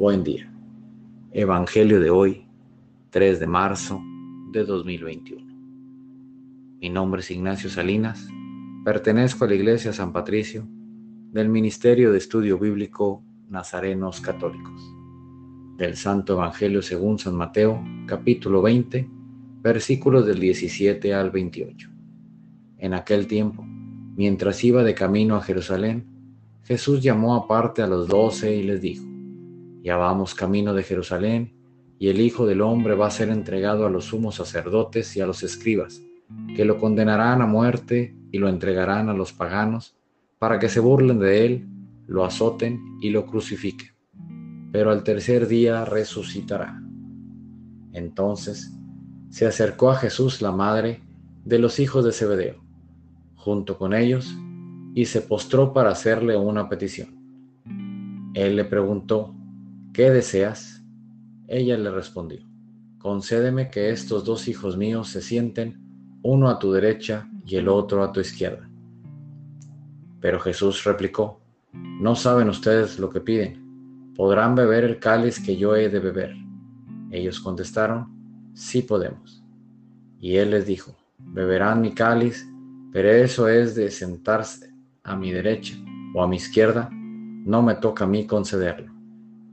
buen día. Evangelio de hoy, 3 de marzo de 2021. Mi nombre es Ignacio Salinas, pertenezco a la Iglesia San Patricio del Ministerio de Estudio Bíblico Nazarenos Católicos, del Santo Evangelio según San Mateo, capítulo 20, versículos del 17 al 28. En aquel tiempo, mientras iba de camino a Jerusalén, Jesús llamó aparte a los doce y les dijo, Ya vamos camino de Jerusalén, y el Hijo del Hombre va a ser entregado a los sumos sacerdotes y a los escribas, que lo condenarán a muerte y lo entregarán a los paganos, para que se burlen de él, lo azoten y lo crucifiquen. Pero al tercer día resucitará. Entonces se acercó a Jesús la madre de los hijos de Zebedeo, junto con ellos, y se postró para hacerle una petición. Él le preguntó, ¿qué deseas? Ella le respondió, concédeme que estos dos hijos míos se sienten uno a tu derecha y el otro a tu izquierda. Pero Jesús replicó, no saben ustedes lo que piden, ¿podrán beber el cáliz que yo he de beber? Ellos contestaron, sí podemos. Y él les dijo, beberán mi cáliz, pero eso es de sentarse a mi derecha o a mi izquierda, no me toca a mí concederlo.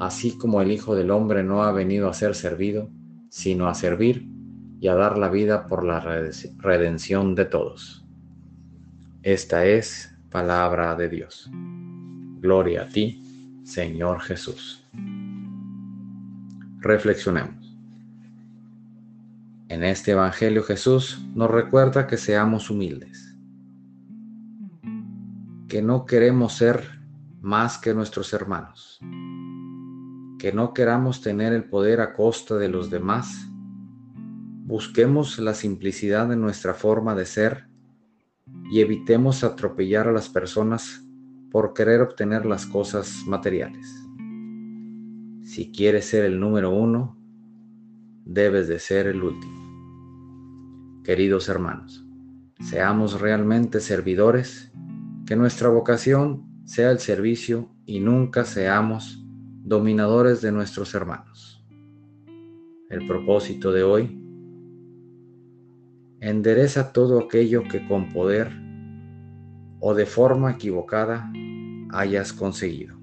Así como el Hijo del Hombre no ha venido a ser servido, sino a servir y a dar la vida por la redención de todos. Esta es palabra de Dios. Gloria a ti, Señor Jesús. Reflexionemos. En este Evangelio Jesús nos recuerda que seamos humildes que no queremos ser más que nuestros hermanos, que no queramos tener el poder a costa de los demás. Busquemos la simplicidad de nuestra forma de ser y evitemos atropellar a las personas por querer obtener las cosas materiales. Si quieres ser el número uno, debes de ser el último. Queridos hermanos, seamos realmente servidores que nuestra vocación sea el servicio y nunca seamos dominadores de nuestros hermanos. El propósito de hoy, endereza todo aquello que con poder o de forma equivocada hayas conseguido.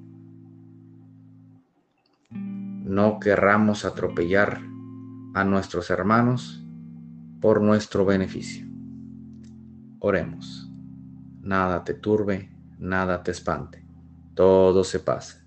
No querramos atropellar a nuestros hermanos por nuestro beneficio. Oremos nada te turbe, nada te espante, todo se pasa.